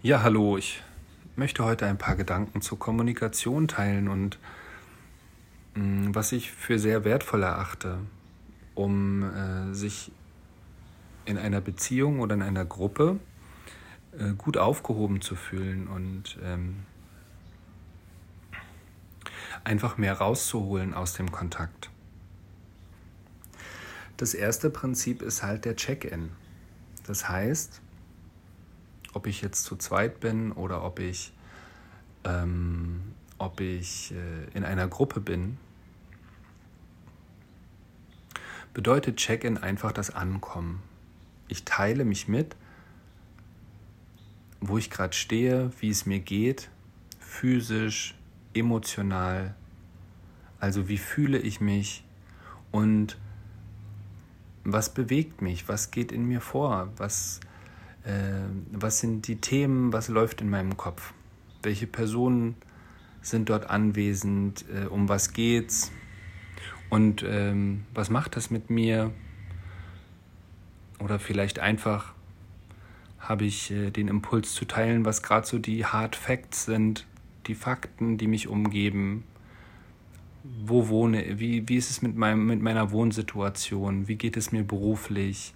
Ja, hallo, ich möchte heute ein paar Gedanken zur Kommunikation teilen und mh, mm, was ich für sehr wertvoll erachte, um äh, sich in einer Beziehung oder in einer Gruppe äh, gut aufgehoben zu fühlen und ähm, einfach mehr rauszuholen aus dem Kontakt. Das erste Prinzip ist halt der Check-in. Das heißt, ob ich jetzt zu zweit bin oder ob ich, ähm, ob ich äh, in einer Gruppe bin, bedeutet Check-in einfach das Ankommen. Ich teile mich mit, wo ich gerade stehe, wie es mir geht, physisch, emotional, also wie fühle ich mich und was bewegt mich, was geht in mir vor, was was sind die Themen, was läuft in meinem Kopf, welche Personen sind dort anwesend, äh, um was geht's? Und ähm, was macht das mit mir? Oder vielleicht einfach habe ich äh, den Impuls zu teilen, was gerade so die Hard Facts sind, die Fakten, die mich umgeben. Wo wohne, wie, wie ist es mit, meinem, mit meiner Wohnsituation, wie geht es mir beruflich,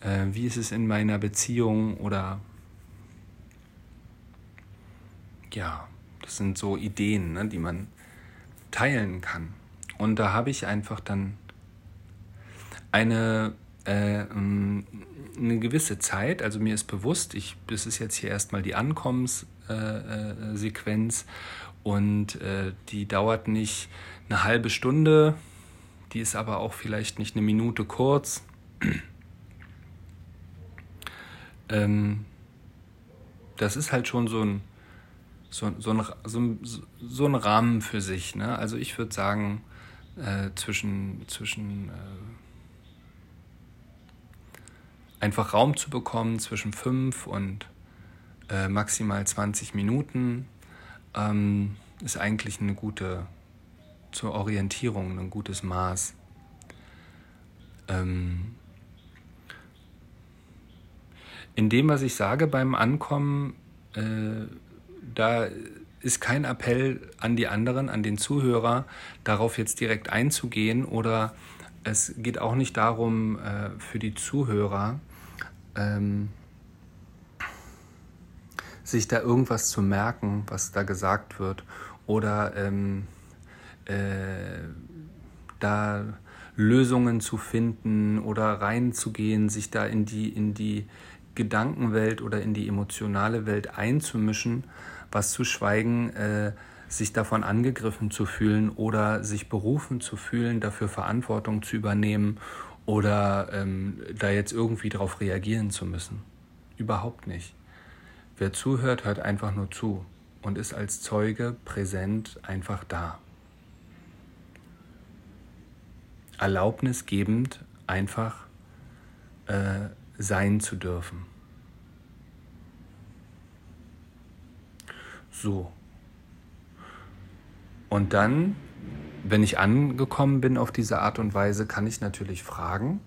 äh, wie ist es in meiner Beziehung oder ja, das sind so Ideen, ne, die man teilen kann. Und da habe ich einfach dann eine, äh, eine gewisse Zeit, also mir ist bewusst, ich, das ist jetzt hier erstmal die Ankommenssequenz äh, und äh, die dauert nicht eine halbe Stunde, die ist aber auch vielleicht nicht eine Minute kurz ähm, das ist halt schon so ein, so, so, ein, so, so ein Rahmen für sich. Ne? Also ich würde sagen, äh, zwischen, zwischen äh, einfach Raum zu bekommen zwischen fünf und äh, maximal 20 Minuten ähm, ist eigentlich eine gute, zur Orientierung ein gutes Maß. Ähm, in dem, was ich sage beim Ankommen, äh, da ist kein Appell an die anderen, an den Zuhörer, darauf jetzt direkt einzugehen oder es geht auch nicht darum, äh, für die Zuhörer ähm, sich da irgendwas zu merken, was da gesagt wird oder ähm, äh, da Lösungen zu finden oder reinzugehen, sich da in die, in die, Gedankenwelt oder in die emotionale Welt einzumischen, was zu schweigen, äh, sich davon angegriffen zu fühlen oder sich berufen zu fühlen, dafür Verantwortung zu übernehmen oder ähm, da jetzt irgendwie darauf reagieren zu müssen. Überhaupt nicht. Wer zuhört, hört einfach nur zu und ist als Zeuge präsent einfach da. Erlaubnisgebend einfach äh, sein zu dürfen. So. Und dann, wenn ich angekommen bin auf diese Art und Weise, kann ich natürlich fragen.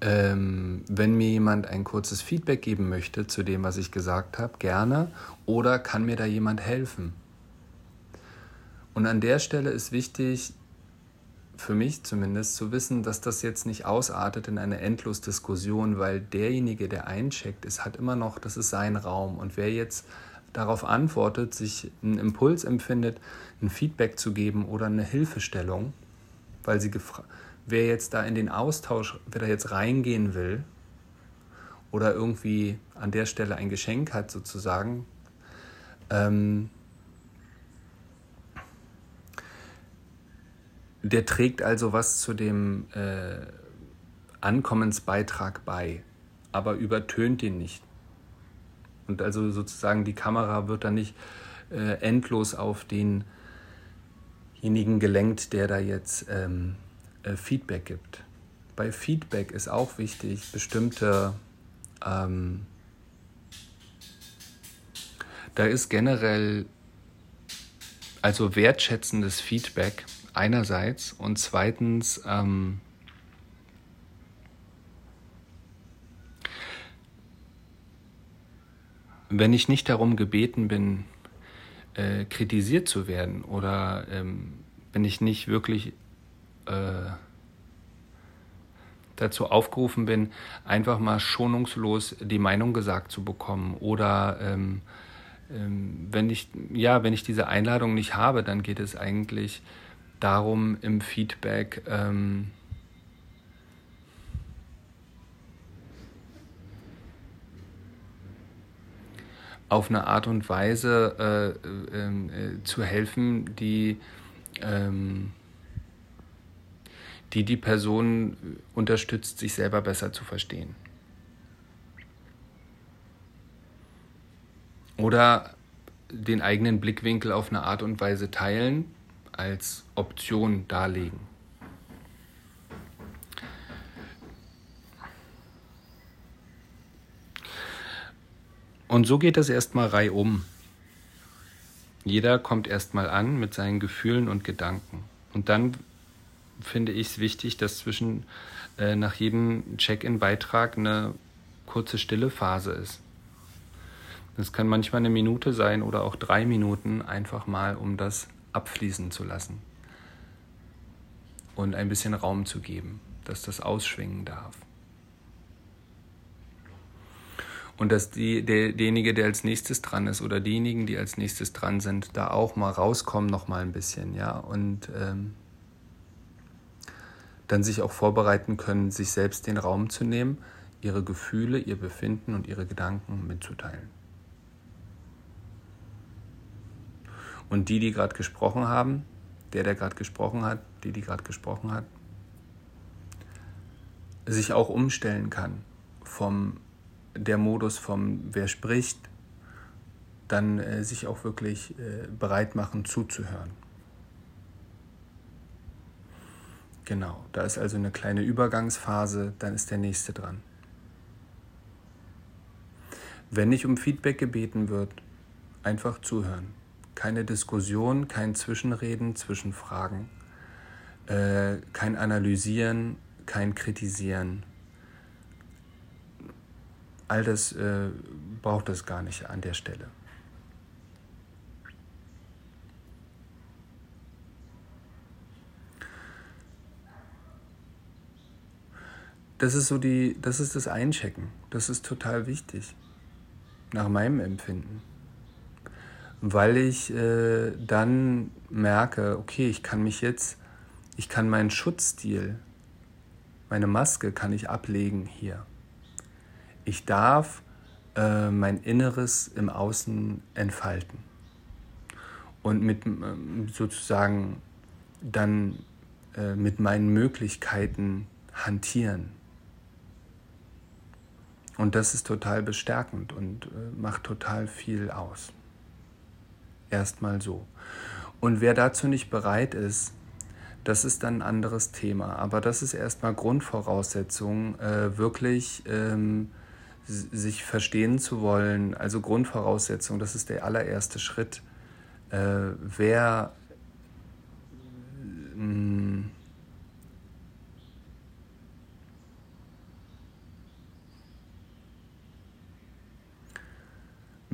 Ähm, wenn mir jemand ein kurzes Feedback geben möchte zu dem, was ich gesagt habe, gerne. Oder kann mir da jemand helfen? Und an der Stelle ist wichtig, für mich zumindest zu wissen, dass das jetzt nicht ausartet in eine Endlosdiskussion, weil derjenige, der eincheckt, ist, hat immer noch, das ist sein Raum. Und wer jetzt darauf antwortet, sich einen Impuls empfindet, ein Feedback zu geben oder eine Hilfestellung, weil sie wer jetzt da in den Austausch, wer da jetzt reingehen will oder irgendwie an der Stelle ein Geschenk hat sozusagen, ähm, Der trägt also was zu dem äh, Ankommensbeitrag bei, aber übertönt ihn nicht. Und also sozusagen die Kamera wird dann nicht äh, endlos auf denjenigen gelenkt, der da jetzt ähm, äh, Feedback gibt. Bei Feedback ist auch wichtig, bestimmte, ähm, da ist generell also wertschätzendes Feedback einerseits und zweitens ähm, wenn ich nicht darum gebeten bin, äh, kritisiert zu werden oder ähm, wenn ich nicht wirklich äh, dazu aufgerufen bin, einfach mal schonungslos die Meinung gesagt zu bekommen oder ähm, ähm, wenn ich ja wenn ich diese Einladung nicht habe, dann geht es eigentlich darum im Feedback ähm, auf eine Art und Weise äh, ähm, äh, zu helfen, die, ähm, die die Person unterstützt, sich selber besser zu verstehen. Oder den eigenen Blickwinkel auf eine Art und Weise teilen, als Option darlegen. Und so geht es erstmal reihum. Jeder kommt erstmal an mit seinen Gefühlen und Gedanken. Und dann finde ich es wichtig, dass zwischen äh, nach jedem Check-in-Beitrag eine kurze stille Phase ist. Das kann manchmal eine Minute sein oder auch drei Minuten, einfach mal, um das abfließen zu lassen. Und ein bisschen Raum zu geben, dass das ausschwingen darf. Und dass die, der, derjenige, der als nächstes dran ist oder diejenigen, die als nächstes dran sind, da auch mal rauskommen noch mal ein bisschen, ja, und ähm, dann sich auch vorbereiten können, sich selbst den Raum zu nehmen, ihre Gefühle, ihr Befinden und ihre Gedanken mitzuteilen. Und die, die gerade gesprochen haben, der, der gerade gesprochen hat, die, die gerade gesprochen hat, sich auch umstellen kann vom der Modus vom wer spricht, dann äh, sich auch wirklich äh, bereit machen zuzuhören. Genau, da ist also eine kleine Übergangsphase, dann ist der nächste dran. Wenn nicht um Feedback gebeten wird, einfach zuhören. Keine Diskussion, kein Zwischenreden, Zwischenfragen, äh, kein Analysieren, kein Kritisieren all das äh, braucht es gar nicht an der Stelle. Das ist so die, das ist das Einchecken. Das ist total wichtig. Nach meinem Empfinden. Weil ich äh, dann merke, okay, ich kann mich jetzt, ich kann meinen Schutzstil, meine Maske kann ich ablegen hier ich darf äh, mein Inneres im Außen entfalten und mit äh, sozusagen dann äh, mit meinen Möglichkeiten hantieren. Und das ist total bestärkend und äh, macht total viel aus. Erstmal so. Und wer dazu nicht bereit ist, das ist dann ein anderes Thema. Aber das ist erstmal Grundvoraussetzung, äh, wirklich ähm, sich verstehen zu wollen, also Grundvoraussetzung, das ist der allererste Schritt. Äh, wer mh,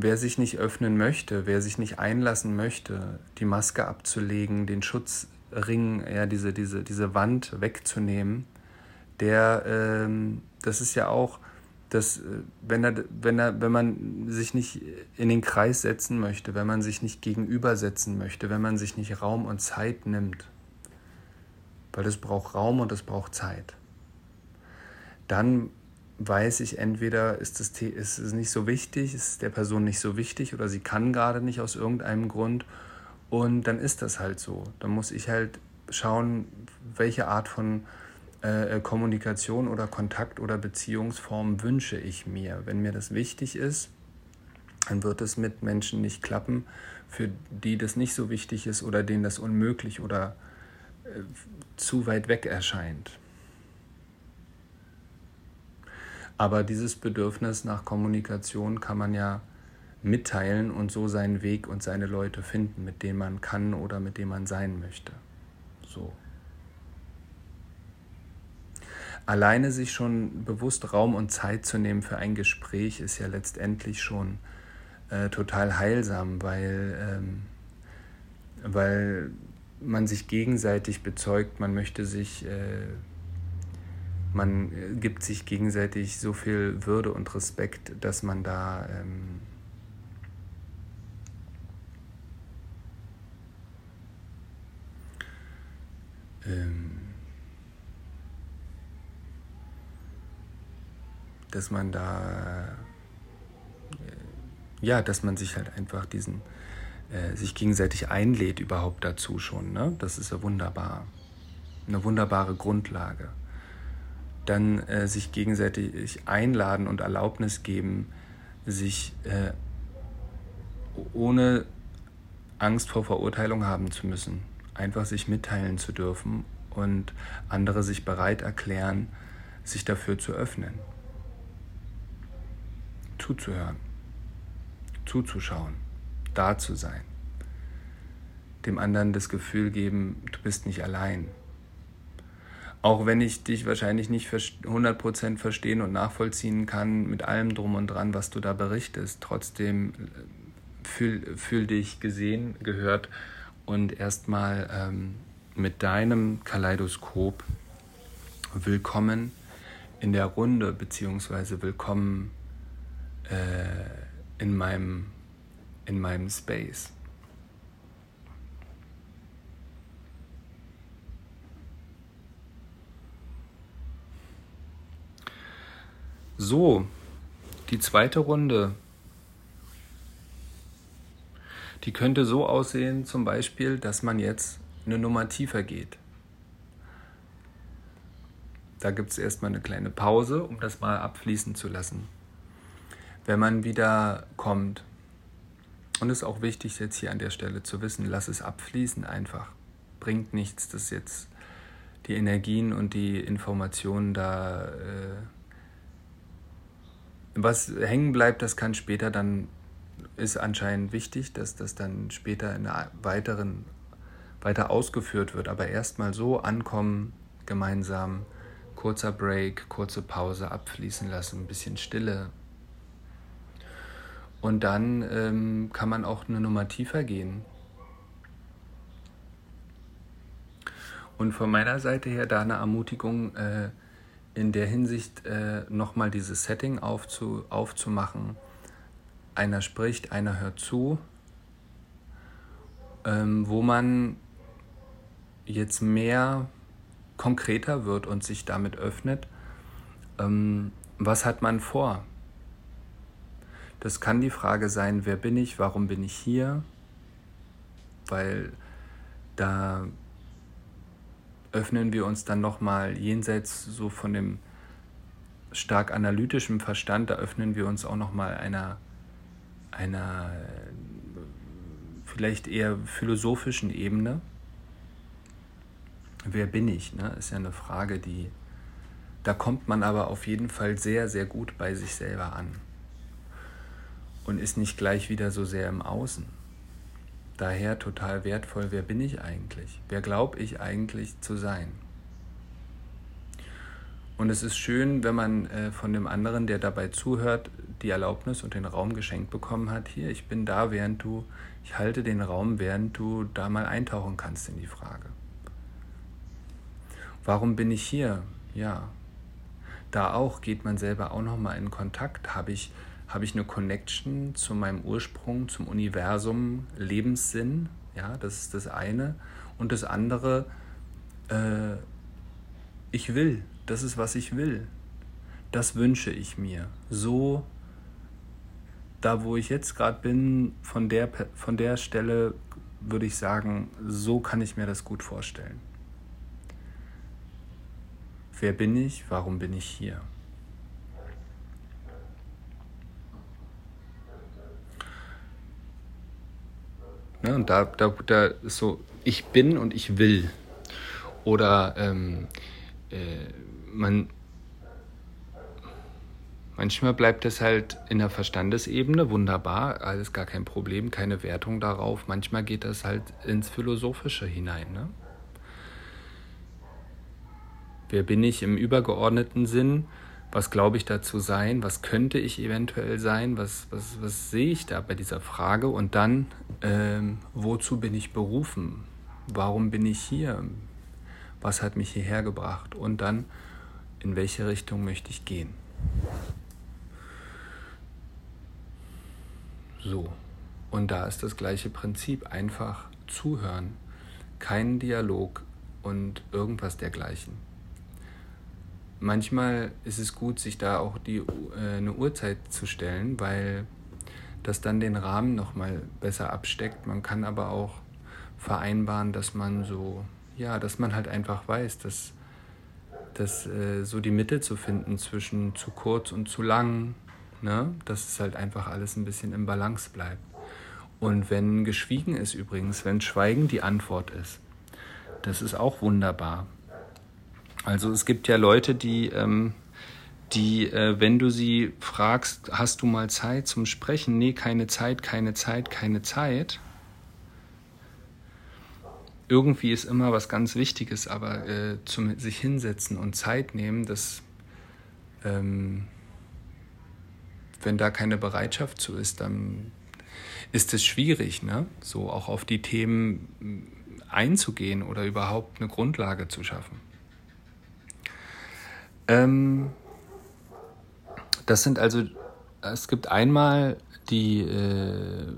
Wer sich nicht öffnen möchte, wer sich nicht einlassen möchte, die Maske abzulegen, den Schutzring, ja, diese, diese, diese Wand wegzunehmen, der, ähm, das ist ja auch, dass äh, wenn, er, wenn, er, wenn man sich nicht in den Kreis setzen möchte, wenn man sich nicht gegenübersetzen möchte, wenn man sich nicht Raum und Zeit nimmt, weil es braucht Raum und es braucht Zeit, dann weiß ich entweder, ist es, ist es nicht so wichtig, ist der Person nicht so wichtig oder sie kann gerade nicht aus irgendeinem Grund und dann ist das halt so. Dann muss ich halt schauen, welche Art von äh, Kommunikation oder Kontakt oder Beziehungsform wünsche ich mir. Wenn mir das wichtig ist, dann wird es mit Menschen nicht klappen, für die das nicht so wichtig ist oder denen das unmöglich oder äh, zu weit weg erscheint. Aber dieses Bedürfnis nach Kommunikation kann man ja mitteilen und so seinen Weg und seine Leute finden, mit denen man kann oder mit denen man sein möchte. So alleine sich schon bewusst Raum und Zeit zu nehmen für ein Gespräch ist ja letztendlich schon äh, total heilsam, weil, ähm, weil man sich gegenseitig bezeugt, man möchte sich, äh, man gibt sich gegenseitig so viel Würde und Respekt, dass man da ähm, ähm, dass man da äh, ja, dass man sich halt einfach diesen äh, sich gegenseitig einlädt überhaupt dazu schon. Ne? Das ist ja wunderbar. Eine wunderbare Grundlage. Dann äh, sich gegenseitig einladen und Erlaubnis geben, sich äh, ohne Angst vor Verurteilung haben zu müssen, einfach sich mitteilen zu dürfen und andere sich bereit erklären, sich dafür zu öffnen, zuzuhören, zuzuschauen da zu sein. Dem anderen das Gefühl geben, du bist nicht allein. Auch wenn ich dich wahrscheinlich nicht 100% verstehen und nachvollziehen kann mit allem drum und dran, was du da berichtest, trotzdem äh, fühl, fühl dich gesehen, gehört und erstmal ähm, mit deinem Kaleidoskop willkommen in der Runde, beziehungsweise willkommen äh, in meinem in meinem Space. So, die zweite Runde. Die könnte so aussehen, zum Beispiel, dass man jetzt eine Nummer tiefer geht. Da gibt es erstmal eine kleine Pause, um das mal abfließen zu lassen. Wenn man wieder kommt, und es ist auch wichtig, jetzt hier an der Stelle zu wissen, lass es abfließen einfach. Bringt nichts, dass jetzt die Energien und die Informationen da. Äh, was hängen bleibt, das kann später dann, ist anscheinend wichtig, dass das dann später in einer weiteren, weiter ausgeführt wird. Aber erstmal so ankommen, gemeinsam, kurzer Break, kurze Pause abfließen lassen, ein bisschen Stille, und dann ähm, kann man auch eine Nummer tiefer gehen. Und von meiner Seite her da eine Ermutigung, äh, in der Hinsicht äh, nochmal dieses Setting aufzu, aufzumachen. Einer spricht, einer hört zu, ähm, wo man jetzt mehr konkreter wird und sich damit öffnet. Ähm, was hat man vor? Das kann die Frage sein, wer bin ich, warum bin ich hier? Weil da öffnen wir uns dann nochmal jenseits so von dem stark analytischen Verstand, da öffnen wir uns auch nochmal einer, einer vielleicht eher philosophischen Ebene. Wer bin ich? Ne? Ist ja eine Frage, die, da kommt man aber auf jeden Fall sehr, sehr gut bei sich selber an und ist nicht gleich wieder so sehr im Außen. Daher total wertvoll, wer bin ich eigentlich? Wer glaube ich eigentlich zu sein? Und es ist schön, wenn man äh, von dem anderen, der dabei zuhört, die Erlaubnis und den Raum geschenkt bekommen hat. Hier, ich bin da, während du, ich halte den Raum, während du da mal eintauchen kannst in die Frage. Warum bin ich hier? Ja, da auch geht man selber auch nochmal in Kontakt. Habe ich habe ich eine Connection zu meinem Ursprung, zum Universum, Lebenssinn. Ja, das ist das eine. Und das andere, äh, ich will. Das ist, was ich will. Das wünsche ich mir. So, da wo ich jetzt gerade bin, von der, von der Stelle würde ich sagen, so kann ich mir das gut vorstellen. Wer bin ich? Warum bin ich hier? Ne? Und da, da, da ist so, ich bin und ich will. Oder ähm, äh, man, manchmal bleibt es halt in der Verstandesebene wunderbar, alles gar kein Problem, keine Wertung darauf. Manchmal geht das halt ins Philosophische hinein. Ne? Wer bin ich im übergeordneten Sinn? Was glaube ich dazu sein, was könnte ich eventuell sein, was, was, was sehe ich da bei dieser Frage? Und dann, ähm, wozu bin ich berufen, warum bin ich hier, was hat mich hierher gebracht? Und dann, in welche Richtung möchte ich gehen. So, und da ist das gleiche Prinzip, einfach zuhören, kein Dialog und irgendwas dergleichen manchmal ist es gut, sich da auch die, äh, eine Uhrzeit zu stellen, weil das dann den Rahmen nochmal besser absteckt. Man kann aber auch vereinbaren, dass man so, ja, dass man halt einfach weiß, dass, dass äh, so die Mitte zu finden zwischen zu kurz und zu lang, ne? dass es halt einfach alles ein bisschen im Balance bleibt. Und wenn geschwiegen ist übrigens, wenn Schweigen die Antwort ist, das ist auch wunderbar. Also es gibt ja Leute, die, ähm, die, äh, wenn du sie fragst, hast du mal Zeit zum Sprechen? Nee, keine Zeit, keine Zeit, keine Zeit. Irgendwie ist immer was ganz Wichtiges, aber äh, zum sich hinsetzen und Zeit nehmen, das, ähm, wenn da keine Bereitschaft zu ist, dann ist es schwierig, ne? so auch auf die Themen einzugehen oder überhaupt eine Grundlage zu schaffen. Ähm, das sind also, es gibt einmal die, äh,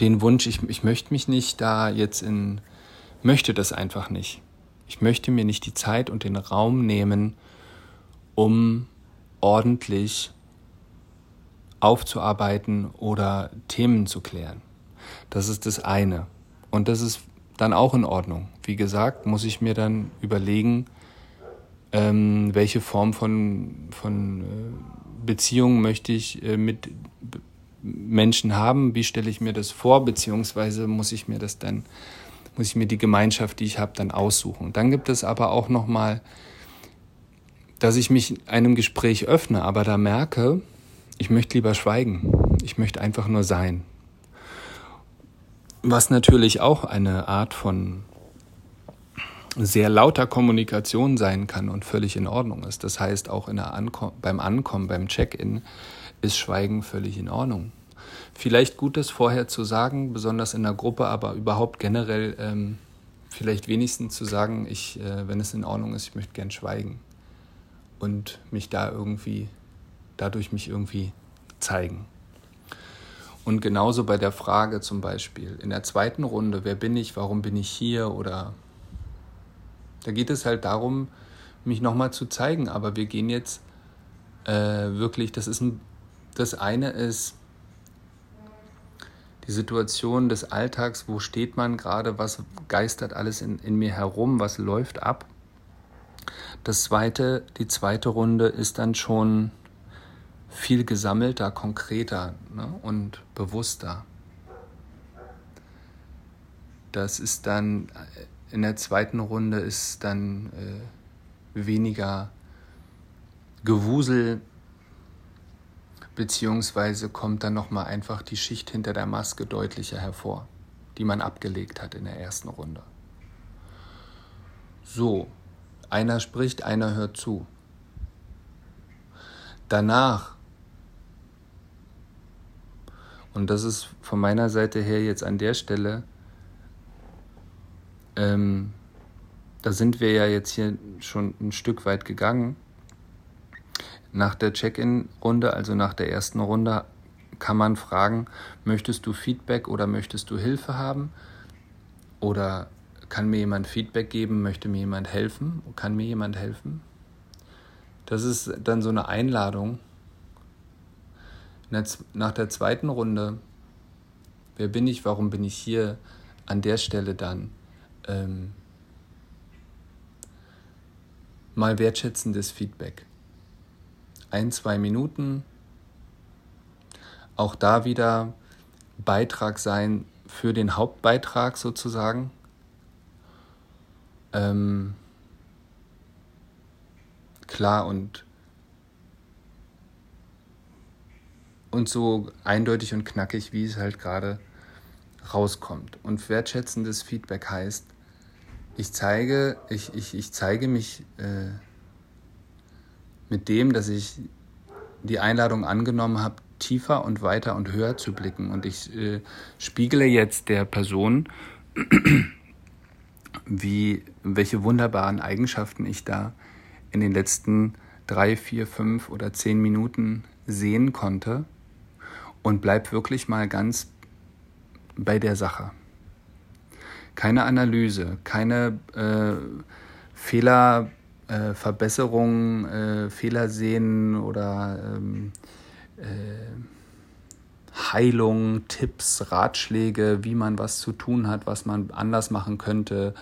den Wunsch, ich, ich möchte mich nicht da jetzt in, möchte das einfach nicht. Ich möchte mir nicht die Zeit und den Raum nehmen, um ordentlich aufzuarbeiten oder Themen zu klären. Das ist das eine. Und das ist dann auch in Ordnung. Wie gesagt, muss ich mir dann überlegen, ähm, welche Form von, von äh, Beziehung möchte ich äh, mit Menschen haben, wie stelle ich mir das vor, beziehungsweise muss ich mir das dann, muss ich mir die Gemeinschaft, die ich habe, dann aussuchen. Dann gibt es aber auch nochmal, dass ich mich einem Gespräch öffne, aber da merke, ich möchte lieber schweigen. Ich möchte einfach nur sein. Was natürlich auch eine Art von sehr lauter Kommunikation sein kann und völlig in Ordnung ist. Das heißt, auch Anko beim Ankommen, beim Check-in ist Schweigen völlig in Ordnung. Vielleicht gut ist vorher zu sagen, besonders in der Gruppe, aber überhaupt generell ähm, vielleicht wenigstens zu sagen, ich, äh, wenn es in Ordnung ist, ich möchte gern schweigen und mich da irgendwie, dadurch mich irgendwie zeigen. Und genauso bei der Frage zum Beispiel in der zweiten Runde, wer bin ich, warum bin ich hier oder da geht es halt darum, mich nochmal zu zeigen. Aber wir gehen jetzt äh, wirklich, das ist ein, das eine ist die Situation des Alltags, wo steht man gerade, was geistert alles in, in mir herum, was läuft ab. Das zweite, die zweite Runde ist dann schon viel gesammelter, konkreter ne, und bewusster. Das ist dann äh, in der zweiten Runde ist dann äh, weniger Gewusel, beziehungsweise kommt dann nochmal einfach die Schicht hinter der Maske deutlicher hervor, die man abgelegt hat in der ersten Runde. So, einer spricht, einer hört zu. Danach und das ist von meiner Seite her jetzt an der Stelle, ähm, da sind wir ja jetzt hier schon ein Stück weit gegangen. Nach der Check-in-Runde, also nach der ersten Runde, kann man fragen, möchtest du Feedback oder möchtest du Hilfe haben? Oder kann mir jemand Feedback geben, möchte mir jemand helfen? Kann mir jemand helfen? Das ist dann so eine Einladung, nach der zweiten Runde, wer bin ich, warum bin ich hier, an der Stelle dann ähm, mal wertschätzendes Feedback. Ein, zwei Minuten, auch da wieder Beitrag sein für den Hauptbeitrag sozusagen. Ähm, klar und und so eindeutig und knackig, wie es halt gerade rauskommt. Und wertschätzendes Feedback heißt, ich zeige, ich, ich, ich zeige mich äh, mit dem, dass ich die Einladung angenommen habe, tiefer und weiter und höher zu blicken. Und ich äh, spiegele jetzt der Person, wie, welche wunderbaren Eigenschaften ich da in den letzten drei, vier, fünf oder zehn Minuten sehen konnte und bleib wirklich mal ganz bei der Sache. Keine Analyse, keine äh, Fehler, äh, Verbesserung, äh, Fehler sehen oder ähm, äh, Heilung, Tipps, Ratschläge, wie man was zu tun hat, was man anders machen könnte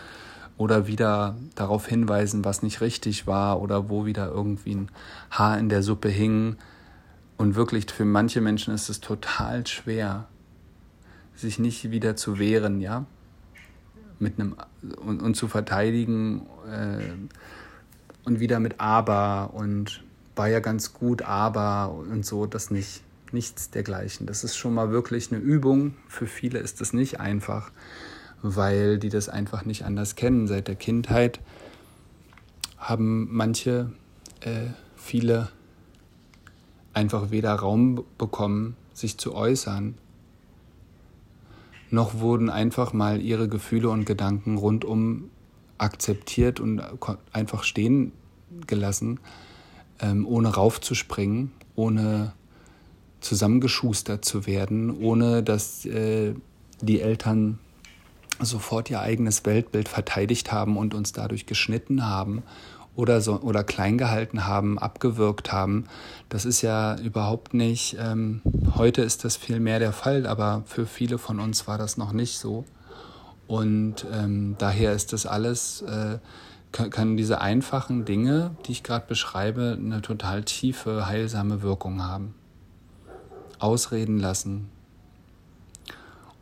oder wieder darauf hinweisen, was nicht richtig war oder wo wieder irgendwie ein Haar in der Suppe hing. Und wirklich für manche Menschen ist es total schwer, sich nicht wieder zu wehren, ja, mit einem und, und zu verteidigen äh, und wieder mit aber und war ja ganz gut, aber und so, das nicht. Nichts dergleichen. Das ist schon mal wirklich eine Übung. Für viele ist das nicht einfach, weil die das einfach nicht anders kennen. Seit der Kindheit haben manche, äh, viele einfach weder Raum bekommen, sich zu äußern, noch wurden einfach mal ihre Gefühle und Gedanken rundum akzeptiert und einfach stehen gelassen ähm, ohne raufzuspringen, ohne zusammengeschustert zu werden, ohne dass äh, die Eltern sofort ihr eigenes Weltbild verteidigt haben und uns dadurch geschnitten haben oder, so, oder klein gehalten haben, abgewürgt haben. Das ist ja überhaupt nicht, ähm, heute ist das viel mehr der Fall, aber für viele von uns war das noch nicht so. Und ähm, daher ist das alles äh, können diese einfachen Dinge, die ich gerade beschreibe, eine total tiefe, heilsame Wirkung haben. Ausreden lassen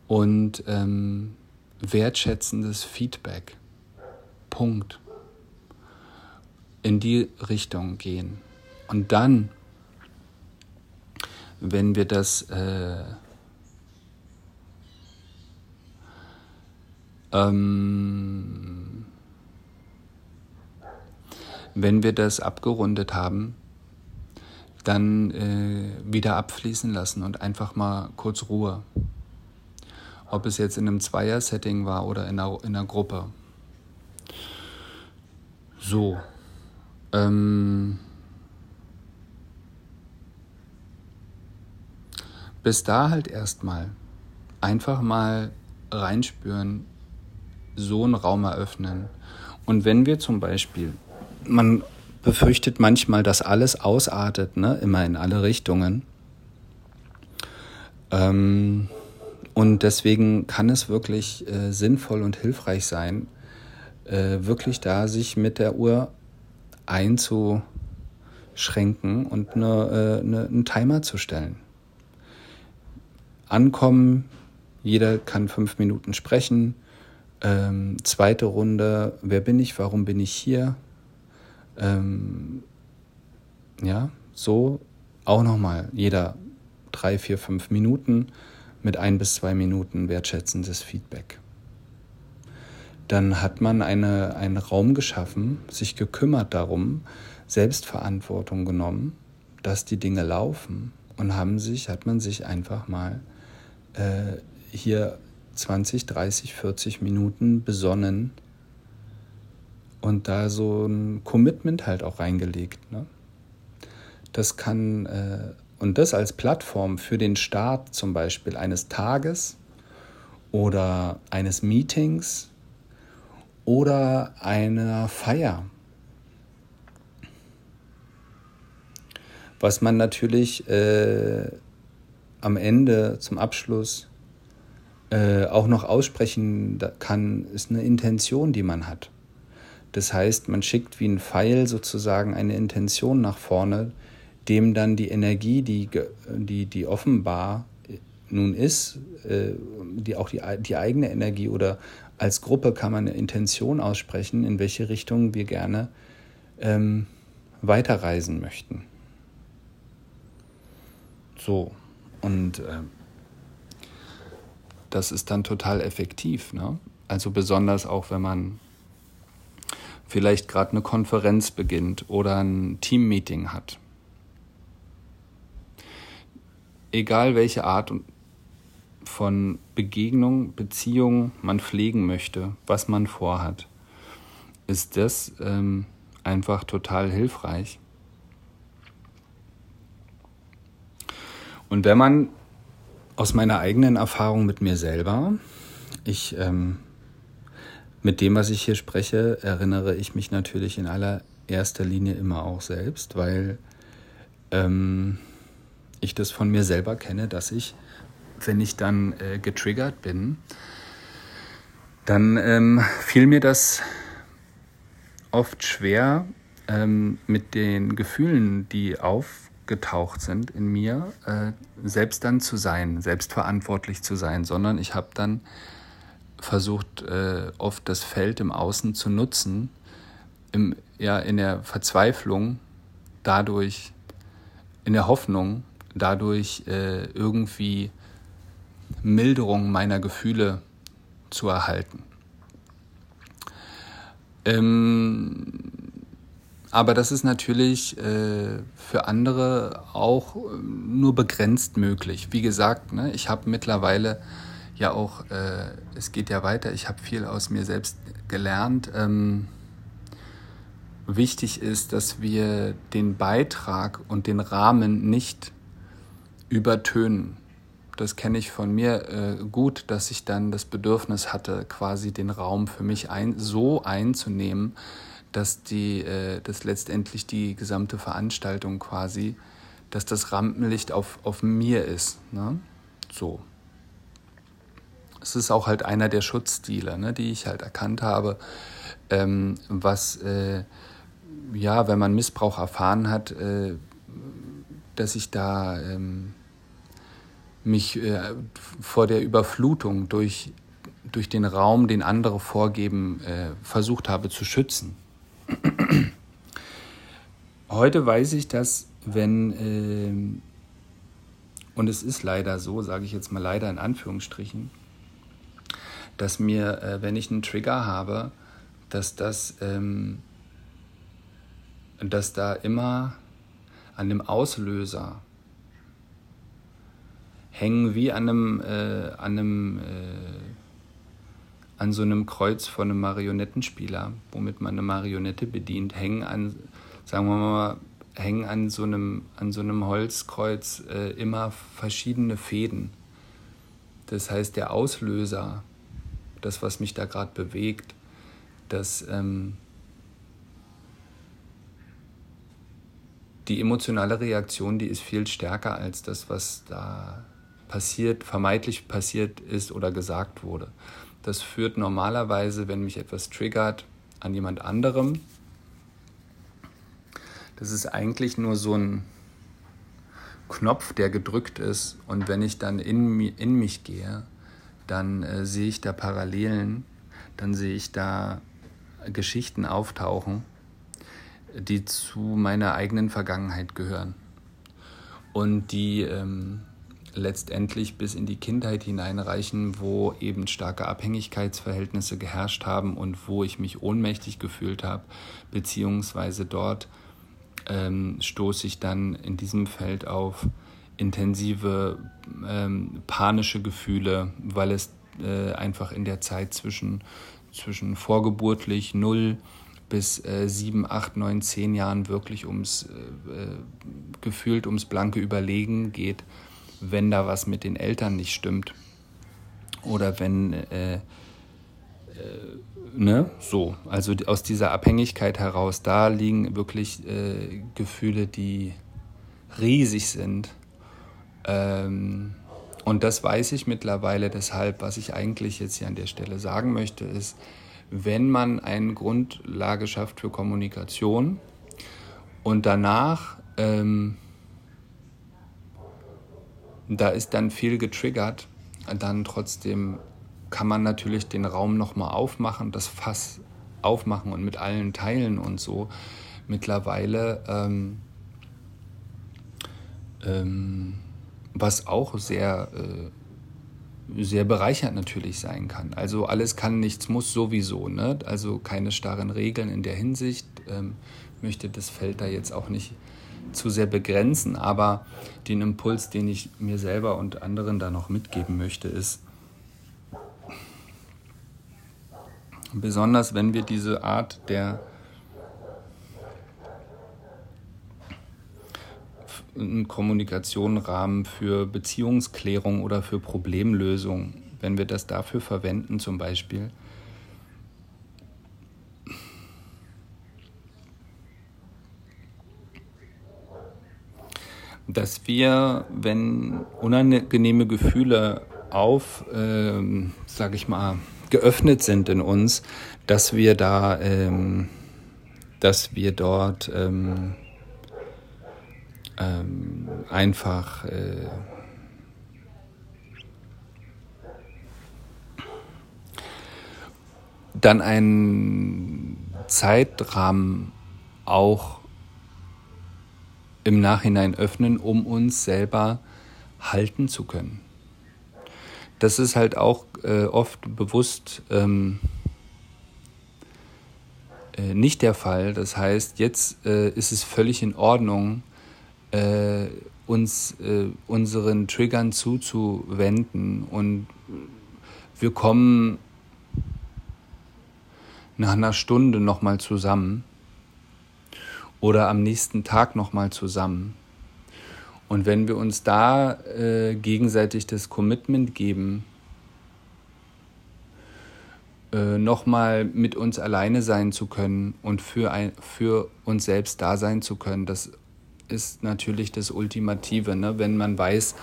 und ähm, wertschätzendes Feedback. Punkt. In die Richtung gehen. Und dann, wenn wir das äh, ähm, wenn wir das abgerundet haben, dann äh, wieder abfließen lassen und einfach mal kurz Ruhe. Ob es jetzt in einem Zweier-Setting war oder in einer, in einer Gruppe. So. Ähm, bis da halt erstmal einfach mal reinspüren, so einen Raum eröffnen. Und wenn wir zum Beispiel man befürchtet manchmal, dass alles ausartet, ne? immer in alle Richtungen. Ähm, und deswegen kann es wirklich äh, sinnvoll und hilfreich sein, äh, wirklich da sich mit der Uhr einzuschränken und eine, äh, eine, einen Timer zu stellen. Ankommen, jeder kann fünf Minuten sprechen. Ähm, zweite Runde, wer bin ich, warum bin ich hier? Ähm, ja, so auch nochmal jeder drei, vier, fünf Minuten mit ein bis zwei Minuten wertschätzendes Feedback. Dann hat man eine, einen Raum geschaffen, sich gekümmert darum, Selbstverantwortung genommen, dass die Dinge laufen und haben sich, hat man sich einfach mal äh, hier 20, 30, 40 Minuten besonnen, und da so ein Commitment halt auch reingelegt. Ne? Das kann, äh, und das als Plattform für den Start zum Beispiel eines Tages oder eines Meetings oder einer Feier. Was man natürlich äh, am Ende zum Abschluss äh, auch noch aussprechen kann, ist eine Intention, die man hat. Das heißt, man schickt wie ein Pfeil sozusagen eine Intention nach vorne, dem dann die Energie, die, die, die offenbar nun ist, äh, die auch die, die eigene Energie oder als Gruppe kann man eine Intention aussprechen, in welche Richtung wir gerne ähm, weiterreisen möchten. So, und äh, das ist dann total effektiv. Ne? Also besonders auch, wenn man vielleicht gerade eine Konferenz beginnt oder ein Teammeeting hat. Egal welche Art von Begegnung, Beziehung man pflegen möchte, was man vorhat, ist das ähm, einfach total hilfreich. Und wenn man aus meiner eigenen Erfahrung mit mir selber, ich ähm, mit dem, was ich hier spreche, erinnere ich mich natürlich in allererster Linie immer auch selbst, weil ähm, ich das von mir selber kenne, dass ich, wenn ich dann äh, getriggert bin, dann ähm, fiel mir das oft schwer, ähm, mit den Gefühlen, die aufgetaucht sind in mir, äh, selbst dann zu sein, selbstverantwortlich zu sein, sondern ich habe dann versucht, äh, oft das Feld im Außen zu nutzen, im, ja, in der Verzweiflung, dadurch, in der Hoffnung, dadurch äh, irgendwie Milderung meiner Gefühle zu erhalten. Ähm, aber das ist natürlich äh, für andere auch äh, nur begrenzt möglich. Wie gesagt, ne, ich habe mittlerweile ja auch, äh, es geht ja weiter, ich habe viel aus mir selbst gelernt. Ähm, wichtig ist, dass wir den Beitrag und den Rahmen nicht übertönen. Das kenne ich von mir äh, gut, dass ich dann das Bedürfnis hatte, quasi den Raum für mich ein, so einzunehmen, dass die, äh, dass letztendlich die gesamte Veranstaltung quasi, dass das Rampenlicht auf, auf mir ist. Ne? So es ist auch halt einer der Schutzstile, ne, die ich halt erkannt habe, ähm, was, äh, ja, wenn man Missbrauch erfahren hat, äh, dass ich da ähm, mich äh, vor der Überflutung durch, durch den Raum, den andere vorgeben, äh, versucht habe zu schützen. Heute weiß ich, dass wenn, ähm, und es ist leider so, sage ich jetzt mal leider in Anführungsstrichen, dass mir, äh, wenn ich einen Trigger habe, dass das, ähm, dass da immer an dem Auslöser hängen wie an einem, äh, an einem, äh, an so einem Kreuz von einem Marionettenspieler, womit man eine Marionette bedient, hängen an, sagen wir mal, hängen an so einem, an so einem Holzkreuz äh, immer verschiedene Fäden. Das heißt, der Auslöser das, was mich da gerade bewegt, dass ähm, die emotionale Reaktion, die ist viel stärker als das, was da passiert, vermeintlich passiert ist oder gesagt wurde. Das führt normalerweise, wenn mich etwas triggert, an jemand anderem. Das ist eigentlich nur so ein Knopf, der gedrückt ist. Und wenn ich dann in, in mich gehe, dann äh, sehe ich da Parallelen, dann sehe ich da Geschichten auftauchen, die zu meiner eigenen Vergangenheit gehören und die ähm, letztendlich bis in die Kindheit hineinreichen, wo eben starke Abhängigkeitsverhältnisse geherrscht haben und wo ich mich ohnmächtig gefühlt habe, beziehungsweise dort ähm, stoße ich dann in diesem Feld auf intensive ähm, panische Gefühle, weil es äh, einfach in der Zeit zwischen, zwischen vorgeburtlich 0 bis äh, 7, 8, 9, 10 Jahren wirklich ums äh, äh, gefühlt ums blanke Überlegen geht, wenn da was mit den Eltern nicht stimmt. Oder wenn äh, äh, ne, so, also aus dieser Abhängigkeit heraus, da liegen wirklich Gefühle, die riesig sind ähm, und das weiß ich mittlerweile. Deshalb, was ich eigentlich jetzt hier an der Stelle sagen möchte, ist, wenn man eine Grundlage schafft für Kommunikation und danach, ähm, da ist dann viel getriggert, dann trotzdem kann man natürlich den Raum nochmal aufmachen, das Fass aufmachen und mit allen teilen und so. Mittlerweile ähm, ähm, was auch sehr, äh, sehr bereichernd natürlich sein kann. Also alles kann, nichts muss sowieso. Ne? Also keine starren Regeln in der Hinsicht. Ähm, möchte das Feld da jetzt auch nicht zu sehr begrenzen, aber den Impuls, den ich mir selber und anderen da noch mitgeben möchte, ist, besonders wenn wir diese Art der Kommunikation Rahmen für Beziehungsklärung oder für Problemlösung, wenn wir das dafür verwenden zum Beispiel, dass wir, wenn unangenehme Gefühle auf, ähm, sage ich mal, geöffnet sind in uns, dass wir da, ähm, dass wir dort ähm, ähm, einfach äh, dann einen Zeitrahmen auch im Nachhinein öffnen, um uns selber halten zu können. Das ist halt auch äh, oft bewusst ähm, äh, nicht der Fall. Das heißt, jetzt äh, ist es völlig in Ordnung, äh, uns äh, unseren Triggern zuzuwenden und wir kommen nach einer Stunde nochmal zusammen oder am nächsten Tag nochmal zusammen. Und wenn wir uns da äh, gegenseitig das Commitment geben, äh, nochmal mit uns alleine sein zu können und für, ein, für uns selbst da sein zu können, das ist natürlich das Ultimative, ne? wenn man weiß,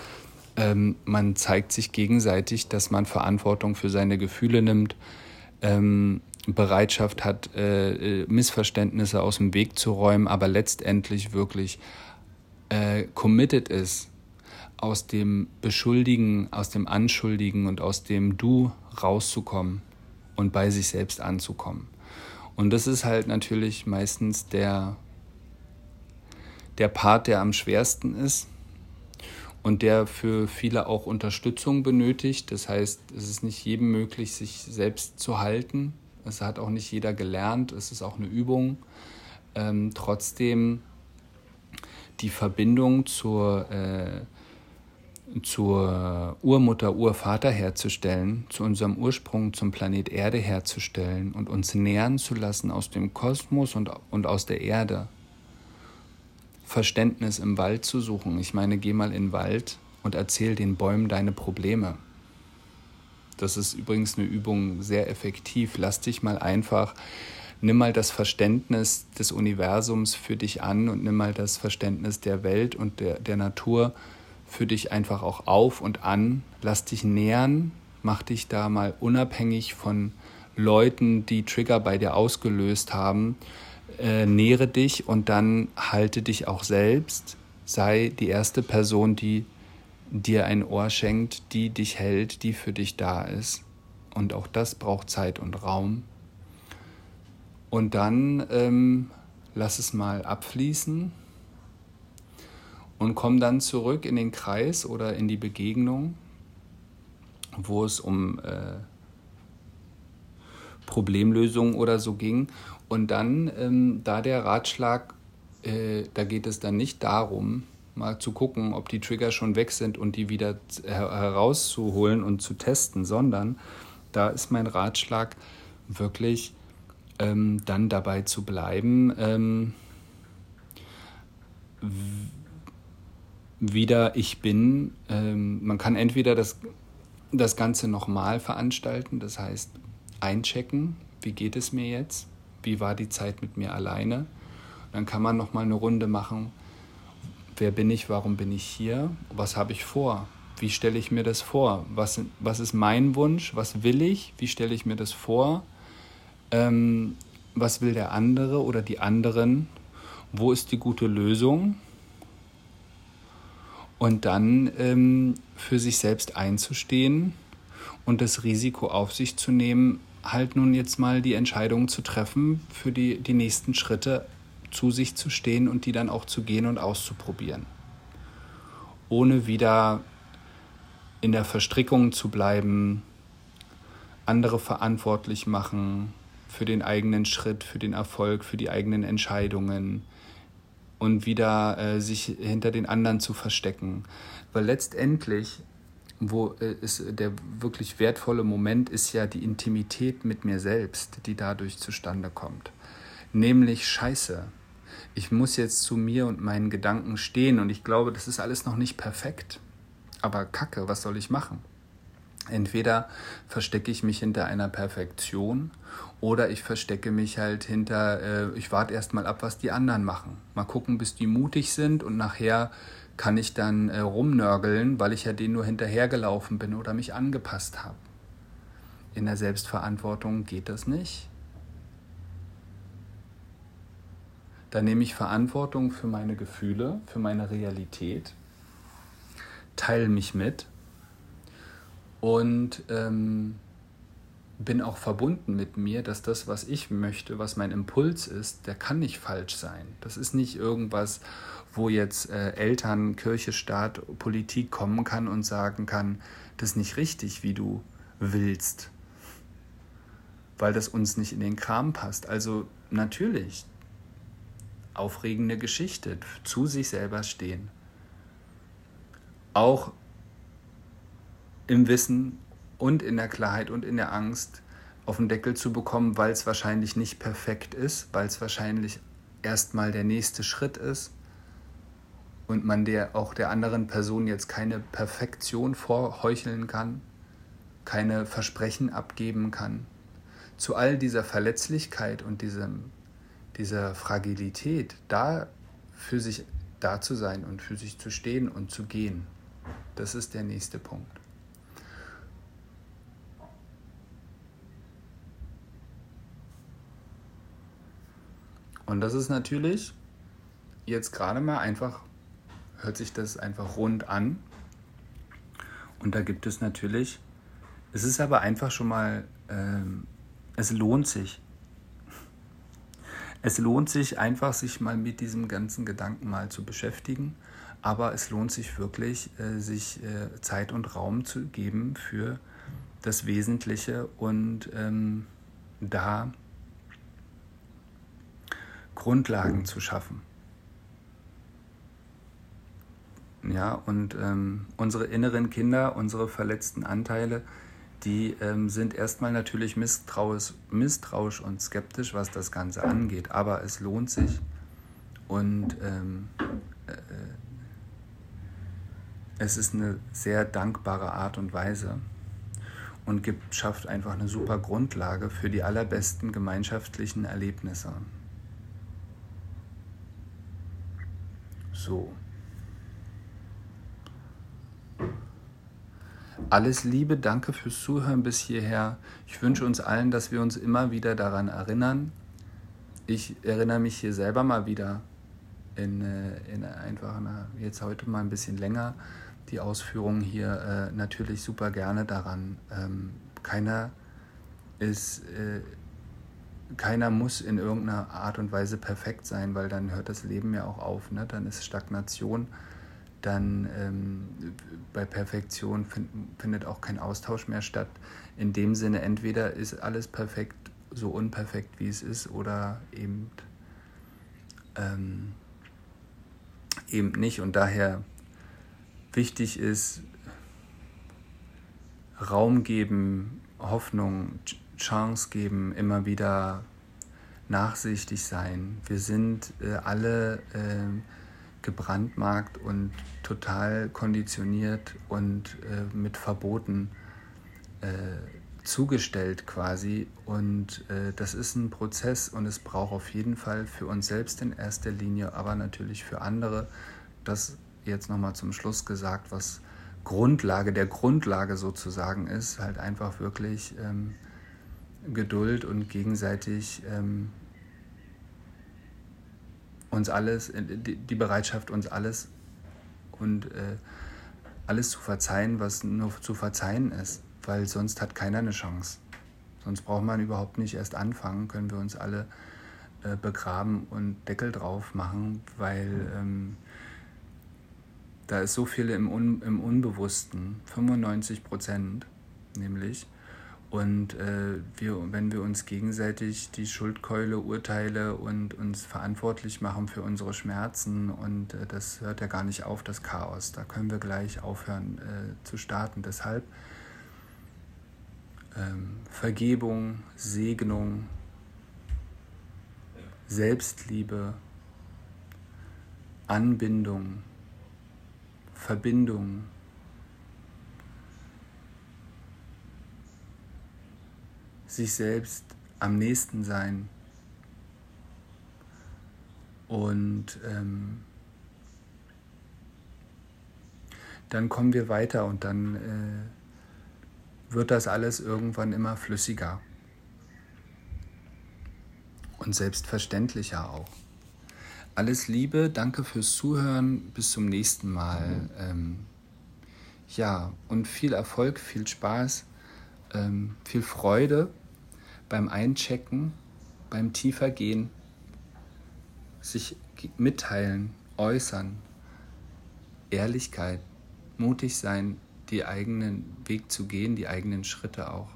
ähm, man zeigt sich gegenseitig, dass man Verantwortung für seine Gefühle nimmt, ähm, Bereitschaft hat, äh, äh Missverständnisse aus dem Weg zu räumen, aber letztendlich wirklich äh, committed ist, aus dem Beschuldigen, aus dem Anschuldigen und aus dem Du rauszukommen und bei sich selbst anzukommen. Und das ist halt natürlich meistens der der Part, der am schwersten ist und der für viele auch Unterstützung benötigt. Das heißt, es ist nicht jedem möglich, sich selbst zu halten. Es hat auch nicht jeder gelernt. Es ist auch eine Übung. Ähm, trotzdem die Verbindung zur, äh, zur Urmutter, Urvater herzustellen, zu unserem Ursprung, zum Planet Erde herzustellen und uns nähern zu lassen aus dem Kosmos und, und aus der Erde. Verständnis im Wald zu suchen. Ich meine, geh mal in den Wald und erzähl den Bäumen deine Probleme. Das ist übrigens eine Übung sehr effektiv. Lass dich mal einfach, nimm mal das Verständnis des Universums für dich an und nimm mal das Verständnis der Welt und der, der Natur für dich einfach auch auf und an. Lass dich nähern, mach dich da mal unabhängig von Leuten, die Trigger bei dir ausgelöst haben äh, nähere dich und dann halte dich auch selbst. Sei die erste Person, die dir ein Ohr schenkt, die dich hält, die für dich da ist. Und auch das braucht Zeit und Raum. Und dann ähm, lass es mal abfließen und komm dann zurück in den Kreis oder in die Begegnung, wo es um äh, Problemlösung oder so ging und dann, ähm, da der Ratschlag, äh, da geht es dann nicht darum, mal zu gucken, ob die Trigger schon weg sind und die wieder her herauszuholen und zu testen, sondern da ist mein Ratschlag wirklich ähm, dann dabei zu bleiben, ähm, wieder ich bin. Ähm, man kann entweder das, das Ganze nochmal veranstalten, das heißt einchecken, wie geht es mir jetzt? wie war die Zeit mit mir alleine. Dann kann man noch mal eine Runde machen. Wer bin ich? Warum bin ich hier? Was habe ich vor? Wie stelle ich mir das vor? Was, was ist mein Wunsch? Was will ich? Wie stelle ich mir das vor? Ähm, was will der andere oder die anderen? Wo ist die gute Lösung? Und dann ähm, für sich selbst einzustehen und das Risiko auf sich zu nehmen, halt nun jetzt mal die Entscheidung zu treffen, für die, die nächsten Schritte zu sich zu stehen und die dann auch zu gehen und auszuprobieren. Ohne wieder in der Verstrickung zu bleiben, andere verantwortlich machen für den eigenen Schritt, für den Erfolg, für die eigenen Entscheidungen und wieder äh, sich hinter den anderen zu verstecken. Weil letztendlich, wo äh, ist der wirklich wertvolle Moment ist ja die Intimität mit mir selbst, die dadurch zustande kommt. Nämlich Scheiße. Ich muss jetzt zu mir und meinen Gedanken stehen und ich glaube, das ist alles noch nicht perfekt. Aber Kacke, was soll ich machen? Entweder verstecke ich mich hinter einer Perfektion oder ich verstecke mich halt hinter, äh, ich warte erst mal ab, was die anderen machen. Mal gucken, bis die mutig sind und nachher kann ich dann äh, rumnörgeln, weil ich ja denen nur hinterhergelaufen bin oder mich angepasst habe. In der Selbstverantwortung geht das nicht. Da nehme ich Verantwortung für meine Gefühle, für meine Realität, teile mich mit und ähm, bin auch verbunden mit mir, dass das, was ich möchte, was mein Impuls ist, der kann nicht falsch sein. Das ist nicht irgendwas, wo jetzt äh, Eltern, Kirche, Staat, Politik kommen kann und sagen kann, das ist nicht richtig, wie du willst, weil das uns nicht in den Kram passt. Also natürlich, aufregende Geschichte, zu sich selber stehen. Auch im Wissen und in der Klarheit und in der Angst auf den Deckel zu bekommen, weil es wahrscheinlich nicht perfekt ist, weil es wahrscheinlich erstmal der nächste Schritt ist und man der auch der anderen Person jetzt keine Perfektion vorheucheln kann, keine Versprechen abgeben kann. Zu all dieser Verletzlichkeit und diesem, dieser Fragilität, da für sich da zu sein und für sich zu stehen und zu gehen, das ist der nächste Punkt. Und das ist natürlich jetzt gerade mal einfach, hört sich das einfach rund an. Und da gibt es natürlich, es ist aber einfach schon mal, ähm, es lohnt sich. Es lohnt sich einfach, sich mal mit diesem ganzen Gedanken mal zu beschäftigen. Aber es lohnt sich wirklich, äh, sich äh, Zeit und Raum zu geben für das Wesentliche und ähm, da Grundlagen zu schaffen. Ja, und ähm, unsere inneren Kinder, unsere verletzten Anteile, die ähm, sind erstmal natürlich misstrauisch, misstrauisch und skeptisch, was das Ganze angeht. Aber es lohnt sich und ähm, äh, es ist eine sehr dankbare Art und Weise und gibt, schafft einfach eine super Grundlage für die allerbesten gemeinschaftlichen Erlebnisse. So. Alles Liebe, danke fürs Zuhören bis hierher. Ich wünsche uns allen, dass wir uns immer wieder daran erinnern. Ich erinnere mich hier selber mal wieder in, äh, in einfach einer, jetzt heute mal ein bisschen länger, die Ausführungen hier äh, natürlich super gerne daran. Ähm, keiner ist. Äh, keiner muss in irgendeiner Art und Weise perfekt sein, weil dann hört das Leben ja auch auf. Ne? Dann ist Stagnation, dann ähm, bei Perfektion find, findet auch kein Austausch mehr statt. In dem Sinne, entweder ist alles perfekt, so unperfekt wie es ist, oder eben, ähm, eben nicht. Und daher wichtig ist, Raum geben, Hoffnung, Chance geben, immer wieder nachsichtig sein. Wir sind äh, alle äh, gebrandmarkt und total konditioniert und äh, mit Verboten äh, zugestellt quasi. Und äh, das ist ein Prozess und es braucht auf jeden Fall für uns selbst in erster Linie, aber natürlich für andere, das jetzt nochmal zum Schluss gesagt, was Grundlage der Grundlage sozusagen ist, halt einfach wirklich ähm, Geduld und gegenseitig ähm, uns alles, äh, die Bereitschaft, uns alles und äh, alles zu verzeihen, was nur zu verzeihen ist, weil sonst hat keiner eine Chance. Sonst braucht man überhaupt nicht erst anfangen, können wir uns alle äh, begraben und Deckel drauf machen, weil ähm, Da ist so viel im, Un im Unbewussten, 95 Prozent nämlich. Und äh, wir, wenn wir uns gegenseitig die Schuldkeule, Urteile und uns verantwortlich machen für unsere Schmerzen, und äh, das hört ja gar nicht auf, das Chaos, da können wir gleich aufhören äh, zu starten. Deshalb ähm, Vergebung, Segnung, Selbstliebe, Anbindung, Verbindung. Sich selbst am nächsten sein. Und ähm, dann kommen wir weiter und dann äh, wird das alles irgendwann immer flüssiger. Und selbstverständlicher auch. Alles Liebe, danke fürs Zuhören, bis zum nächsten Mal. Ähm, ja, und viel Erfolg, viel Spaß, ähm, viel Freude beim Einchecken, beim Tiefergehen, sich mitteilen, äußern, Ehrlichkeit, mutig sein, die eigenen Weg zu gehen, die eigenen Schritte auch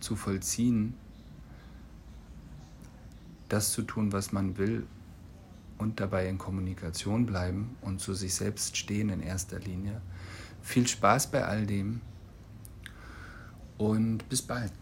zu vollziehen das zu tun, was man will und dabei in Kommunikation bleiben und zu sich selbst stehen in erster Linie. Viel Spaß bei all dem und bis bald.